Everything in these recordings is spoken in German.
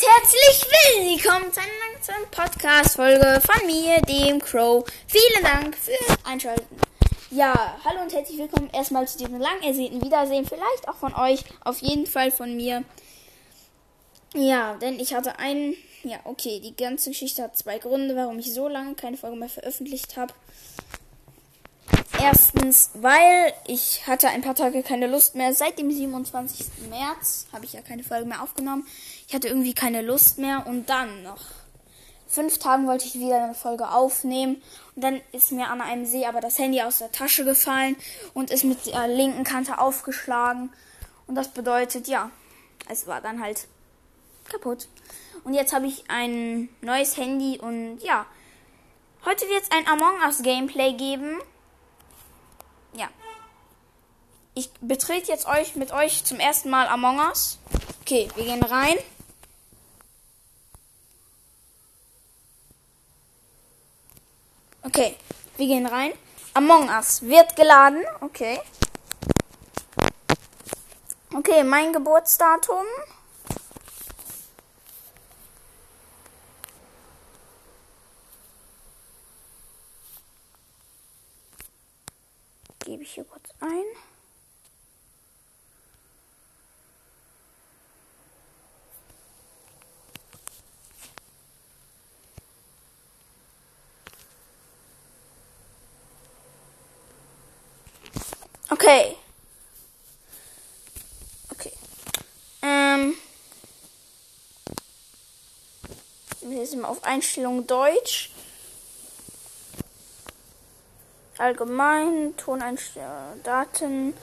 und herzlich willkommen zu einer neuen Podcast-Folge von mir, dem Crow. Vielen Dank fürs Einschalten. Ja, hallo und herzlich willkommen erstmal zu diesem lang ersehnten Wiedersehen. Vielleicht auch von euch, auf jeden Fall von mir. Ja, denn ich hatte einen. Ja, okay, die ganze Geschichte hat zwei Gründe, warum ich so lange keine Folge mehr veröffentlicht habe. Erstens, weil ich hatte ein paar Tage keine Lust mehr. Seit dem 27. März habe ich ja keine Folge mehr aufgenommen. Ich hatte irgendwie keine Lust mehr. Und dann noch fünf Tagen wollte ich wieder eine Folge aufnehmen. Und dann ist mir an einem See aber das Handy aus der Tasche gefallen und ist mit der linken Kante aufgeschlagen. Und das bedeutet, ja, es war dann halt kaputt. Und jetzt habe ich ein neues Handy und ja, heute wird es ein Among Us Gameplay geben ja. Ich betrete jetzt euch mit euch zum ersten Mal Among Us. Okay, wir gehen rein. Okay, wir gehen rein. Among Us wird geladen. Okay. Okay, mein Geburtsdatum gebe ich hier kurz ein. Okay. Okay. Ähm. Wir sind auf Einstellung Deutsch. Allgemein, Toneinstellungen, Daten,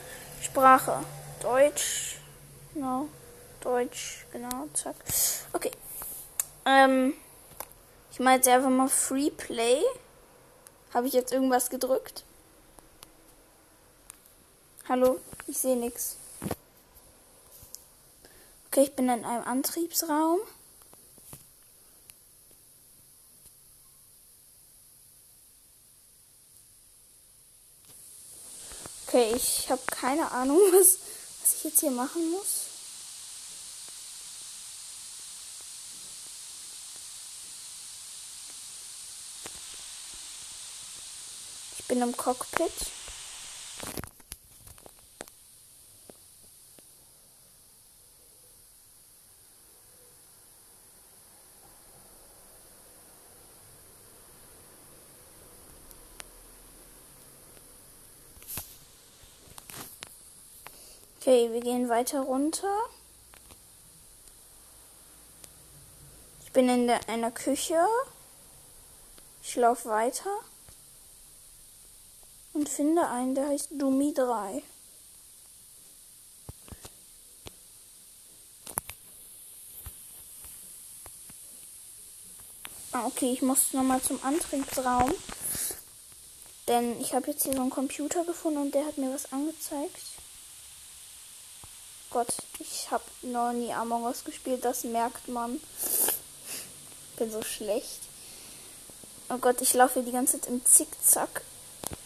Sprache, Deutsch, genau, Deutsch, genau, zack. Okay. Ähm, ich mache jetzt einfach mal Free Play. Habe ich jetzt irgendwas gedrückt? Hallo, ich sehe nichts. Okay, ich bin in einem Antriebsraum. Okay, ich habe keine Ahnung, was, was ich jetzt hier machen muss. Ich bin im Cockpit. Okay, wir gehen weiter runter. Ich bin in der, einer Küche. Ich laufe weiter. Und finde einen, der heißt Dumi 3. Ah, okay, ich muss nochmal zum Antriebsraum. Denn ich habe jetzt hier so einen Computer gefunden und der hat mir was angezeigt. Gott, ich habe noch nie Among Us gespielt, das merkt man. Bin so schlecht. Oh Gott, ich laufe die ganze Zeit im Zickzack.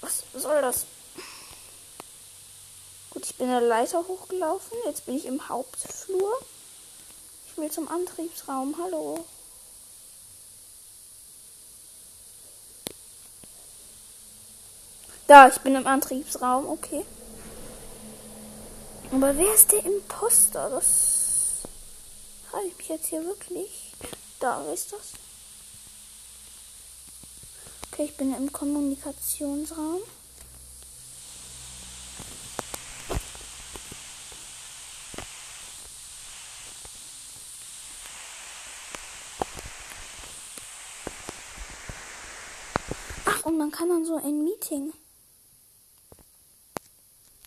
Was soll das? Gut, ich bin der Leiter hochgelaufen. Jetzt bin ich im Hauptflur. Ich will zum Antriebsraum. Hallo. Da, ich bin im Antriebsraum. Okay. Aber wer ist der Imposter? Das frage ich mich jetzt hier wirklich. Da, ist das? Okay, ich bin im Kommunikationsraum. Ach, und man kann dann so ein Meeting.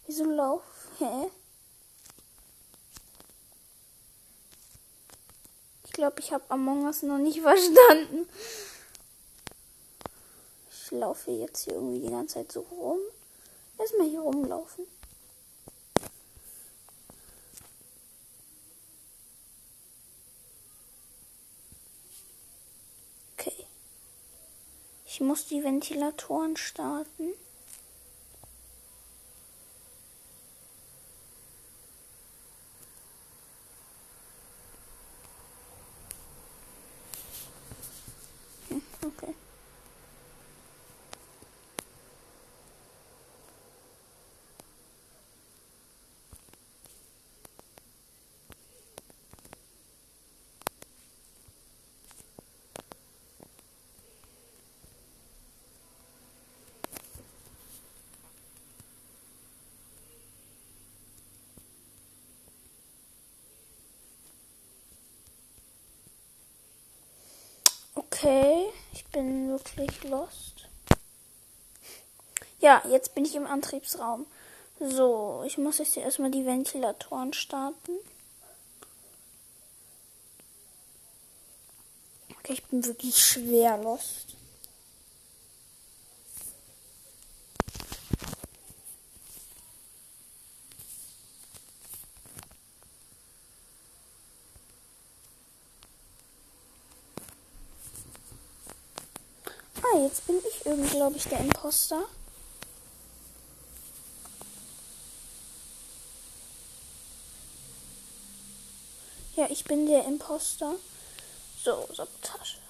Wieso lauf? Hä? Glaube, ich habe Among Us noch nicht verstanden. Ich laufe jetzt hier irgendwie die ganze Zeit so rum. Erstmal hier rumlaufen. Okay. Ich muss die Ventilatoren starten. Okay, ich bin wirklich lost. Ja, jetzt bin ich im Antriebsraum. So, ich muss jetzt erstmal die Ventilatoren starten. Okay, ich bin wirklich schwer lost. Ah, jetzt bin ich irgendwie, glaube ich, der Imposter. Ja, ich bin der Imposter. So, Sabotage.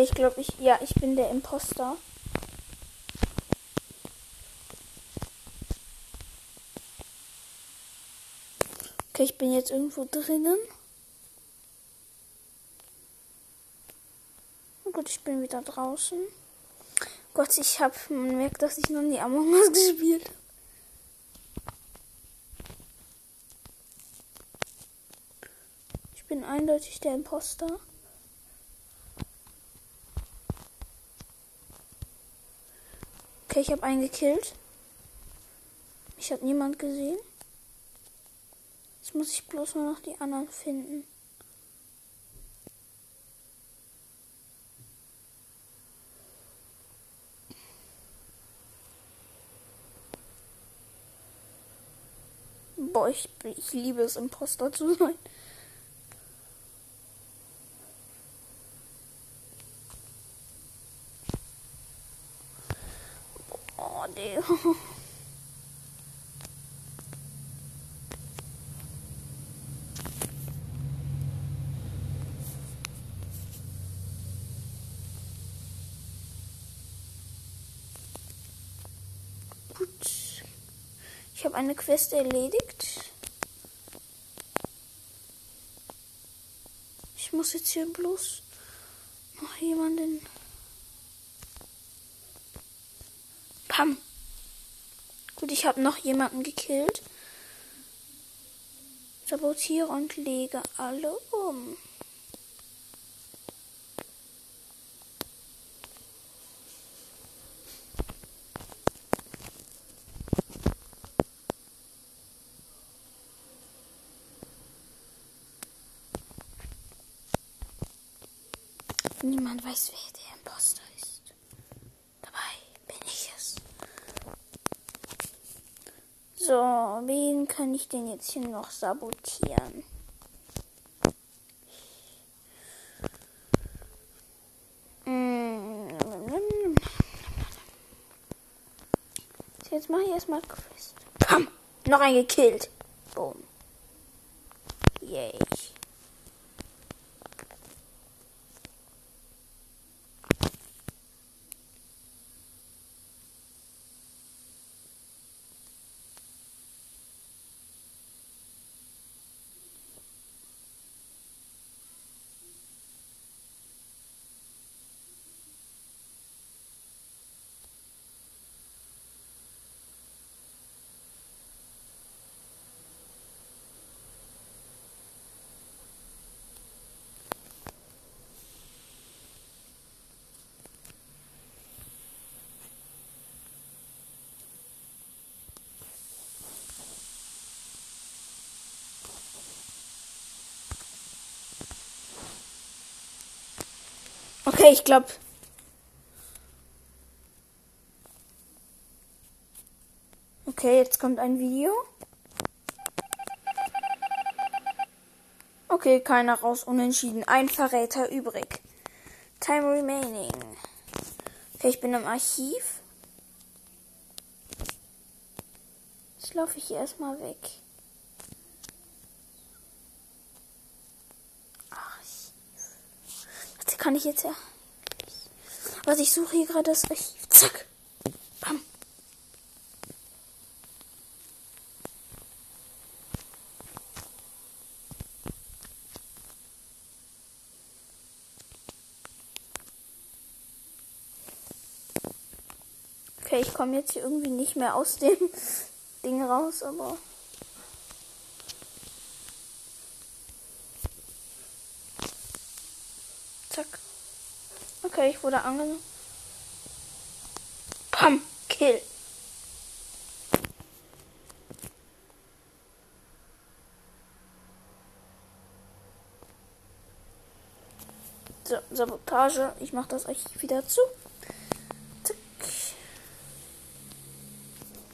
Okay, ich glaube, ich. Ja, ich bin der Imposter. Okay, ich bin jetzt irgendwo drinnen. Oh gut, ich bin wieder draußen. Gott, ich habe, man merkt, dass ich noch nie Among Us gespielt habe. Ich bin eindeutig der Imposter. Okay, ich habe einen gekillt. Ich habe niemand gesehen. Jetzt muss ich bloß nur noch die anderen finden. Boah, ich, ich liebe es, Imposter zu sein. Oh, nee. Gut. Ich habe eine Quest erledigt. Ich muss jetzt hier bloß noch jemanden. Pam. Ich habe noch jemanden gekillt. Sabotiere und lege alle um. Niemand weiß, wer der Imposter ist. Dabei bin ich es. So, wen kann ich denn jetzt hier noch sabotieren? Jetzt mache ich erstmal Quest. Komm, noch ein gekillt. Boom. Yay. Okay, ich glaube. Okay, jetzt kommt ein Video. Okay, keiner raus, unentschieden. Ein Verräter übrig. Time remaining. Okay, ich bin im Archiv. Jetzt laufe ich hier erstmal weg. kann ich jetzt ja. Was ich suche hier gerade das Archiv. Zack. Bam. Okay, ich komme jetzt hier irgendwie nicht mehr aus dem Ding raus, aber. Zack. Okay, ich wurde angenommen. Pam, Kill. So, Sabotage. Ich mache das euch wieder zu. Zack.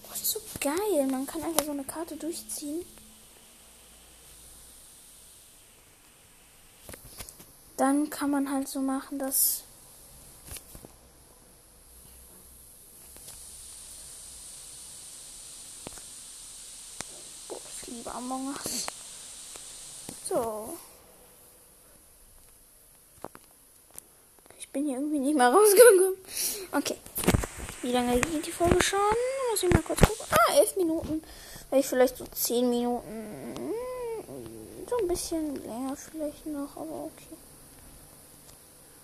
Boah, ist so geil. Man kann einfach so eine Karte durchziehen. Dann kann man halt so machen, dass Boah, ich liebe Among Us. So. Ich bin hier irgendwie nicht mehr rausgekommen. Okay. Wie lange geht die Folge schon? Muss ich mal kurz gucken. Ah, elf Minuten. Vielleicht vielleicht so zehn Minuten. So ein bisschen länger vielleicht noch, aber okay.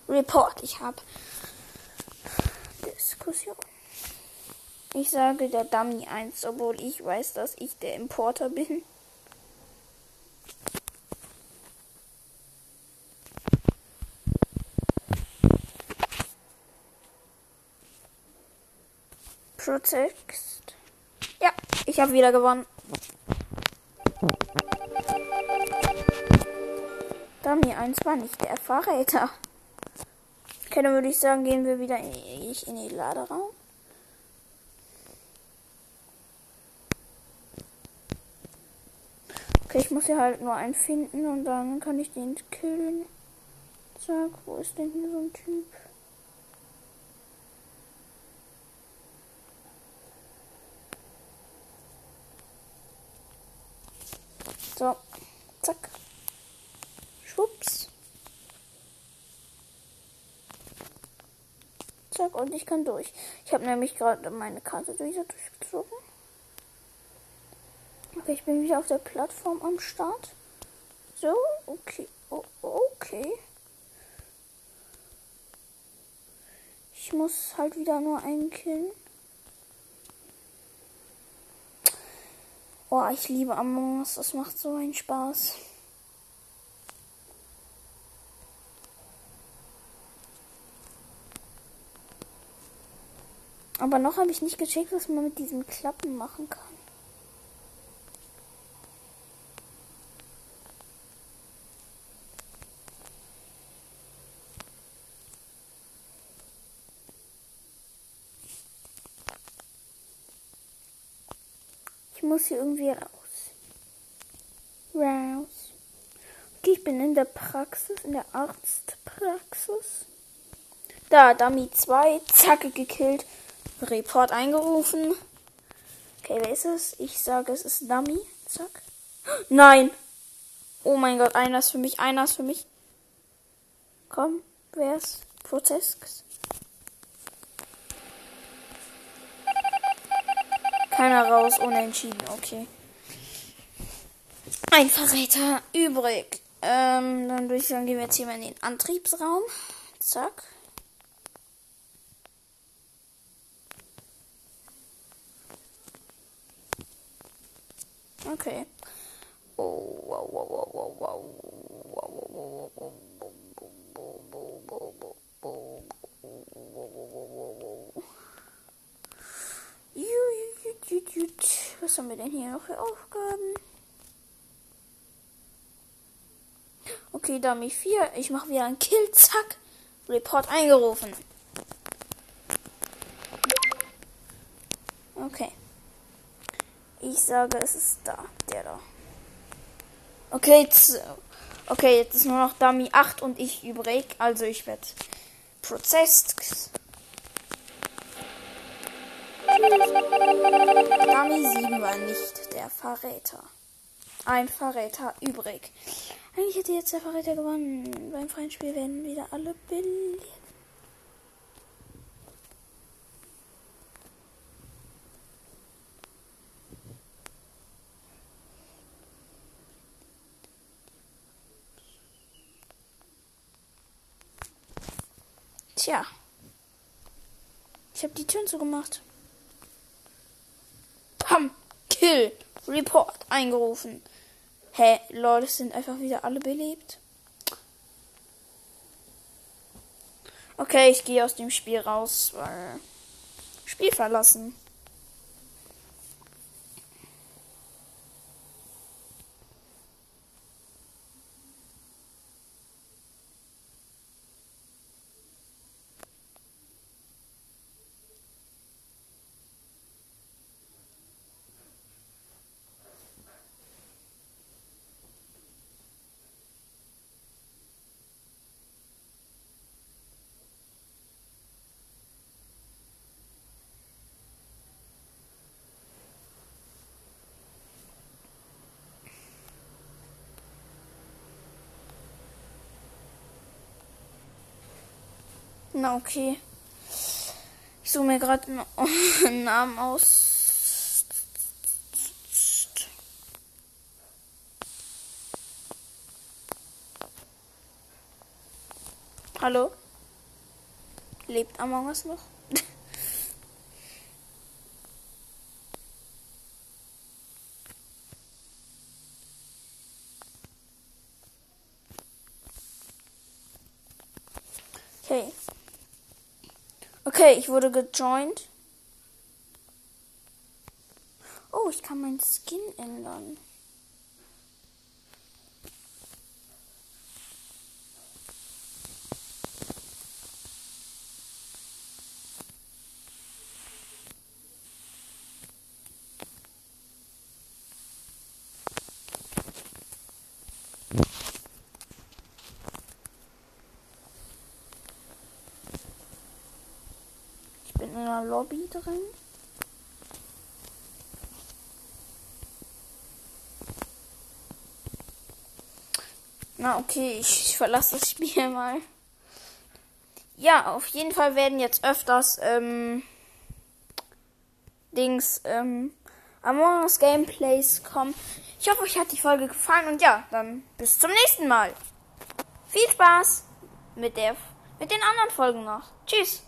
Report. Ich habe Diskussion. Ich sage der Dummy 1, obwohl ich weiß, dass ich der Importer bin. Protect. Ja, ich habe wieder gewonnen. Dummy 1 war nicht der Verräter. Okay, dann würde ich sagen, gehen wir wieder in, in den Laderaum. Okay, ich muss hier halt nur einen finden und dann kann ich den killen. Zack, wo ist denn hier so ein Typ? So, zack. Schwupps. Zack, und ich kann durch. Ich habe nämlich gerade meine Karte wieder durchgezogen. Okay, ich bin wieder auf der Plattform am Start. So, okay. Oh, okay. Ich muss halt wieder nur einen killen. Oh, ich liebe Among Us. Das macht so einen Spaß. Aber noch habe ich nicht gecheckt, was man mit diesen Klappen machen kann. Ich muss hier irgendwie raus. Raus. Okay, ich bin in der Praxis, in der Arztpraxis. Da, Dummy 2, zacke gekillt. Report eingerufen. Okay, wer ist es? Ich sage, es ist Dummy. Zack. Nein. Oh mein Gott, einer ist für mich, einer ist für mich. Komm, wer ist? Protest. Keiner raus, unentschieden, okay. Ein Verräter übrig. Ähm, dann würde ich sagen, gehen wir jetzt hier mal in den Antriebsraum. Zack. Okay. Oh, wow, wow, wow, wow, wow. Wow, wow, wow, wow. Was haben wir denn hier noch für Aufgaben? Okay, Dummy 4. Ich mache wieder einen Kill. Zack. Report eingerufen. Okay. Ich sage, es ist da. Der da. Okay, jetzt, okay, jetzt ist nur noch Dummy 8 und ich übrig. Also ich werde prozessed. Dummy 7 war nicht der Verräter. Ein Verräter übrig. Eigentlich hätte jetzt der Verräter gewonnen. Beim freien Spiel werden wieder alle billig. Tja. Ich habe die Türen zugemacht. Bam! Kill! Report eingerufen. Hä, Leute sind einfach wieder alle belebt. Okay, ich gehe aus dem Spiel raus, weil Spiel verlassen. Na, okay. Ich suche mir gerade einen Namen aus. Hallo? Lebt Among Us noch? okay. Okay, ich wurde gejoint. Oh, ich kann meinen Skin ändern. In einer Lobby drin. Na okay, ich, ich verlasse das Spiel mal. Ja, auf jeden Fall werden jetzt öfters ähm, Dings ähm, Among Us Gameplays kommen. Ich hoffe, euch hat die Folge gefallen und ja, dann bis zum nächsten Mal. Viel Spaß mit der mit den anderen Folgen noch. Tschüss.